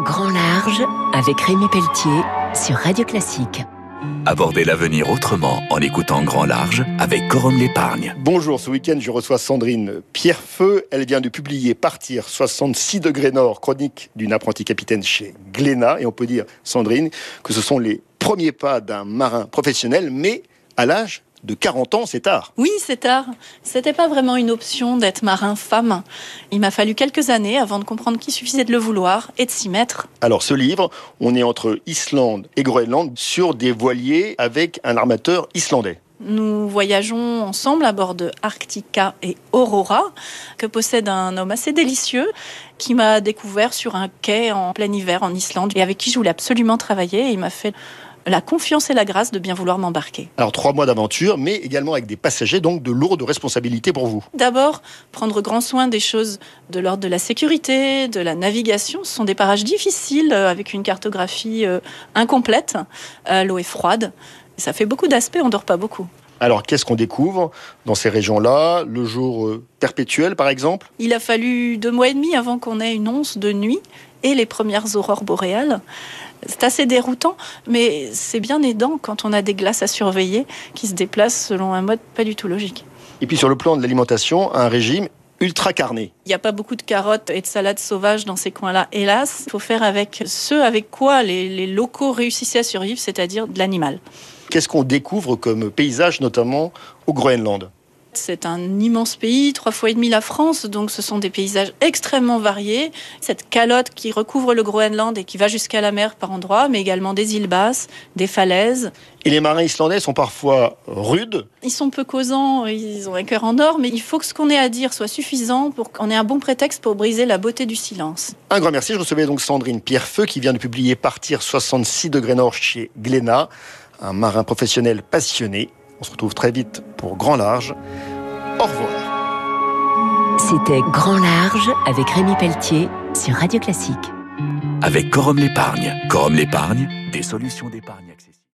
Grand Large avec Rémi Pelletier sur Radio Classique. Abordez l'avenir autrement en écoutant Grand Large avec Corum l'épargne. Bonjour, ce week-end je reçois Sandrine Pierrefeu. Elle vient de publier Partir 66 degrés nord, chronique d'une apprentie capitaine chez Glénat. Et on peut dire, Sandrine, que ce sont les premiers pas d'un marin professionnel, mais à l'âge de 40 ans, c'est tard. Oui, c'est tard. C'était pas vraiment une option d'être marin femme. Il m'a fallu quelques années avant de comprendre qu'il suffisait de le vouloir et de s'y mettre. Alors, ce livre, on est entre Islande et Groenland sur des voiliers avec un armateur islandais. Nous voyageons ensemble à bord de Arctica et Aurora, que possède un homme assez délicieux qui m'a découvert sur un quai en plein hiver en Islande et avec qui je voulais absolument travailler. il m'a fait la confiance et la grâce de bien vouloir m'embarquer. Alors trois mois d'aventure, mais également avec des passagers, donc de lourdes responsabilités pour vous. D'abord, prendre grand soin des choses de l'ordre de la sécurité, de la navigation. Ce sont des parages difficiles euh, avec une cartographie euh, incomplète. Euh, l'eau est froide. Ça fait beaucoup d'aspects, on dort pas beaucoup. Alors, qu'est-ce qu'on découvre dans ces régions-là? Le jour perpétuel, par exemple? Il a fallu deux mois et demi avant qu'on ait une once de nuit et les premières aurores boréales. C'est assez déroutant, mais c'est bien aidant quand on a des glaces à surveiller qui se déplacent selon un mode pas du tout logique. Et puis sur le plan de l'alimentation, un régime ultra. Il n'y a pas beaucoup de carottes et de salades sauvages dans ces coins-là, hélas. Il faut faire avec ce avec quoi les, les locaux réussissaient à survivre, c'est-à-dire de l'animal. Qu'est-ce qu'on découvre comme paysage, notamment au Groenland? C'est un immense pays, trois fois et demi la France, donc ce sont des paysages extrêmement variés. Cette calotte qui recouvre le Groenland et qui va jusqu'à la mer par endroits, mais également des îles basses, des falaises. Et les marins islandais sont parfois rudes Ils sont peu causants, ils ont un cœur en or, mais il faut que ce qu'on ait à dire soit suffisant pour qu'on ait un bon prétexte pour briser la beauté du silence. Un grand merci. Je recevais donc Sandrine Pierrefeu qui vient de publier Partir 66 degrés nord chez Glénat, un marin professionnel passionné on se retrouve très vite pour Grand Large. Au revoir. C'était Grand Large avec Rémi Pelletier sur Radio Classique. Avec Corum l'épargne. Corum l'épargne, des solutions d'épargne accessibles.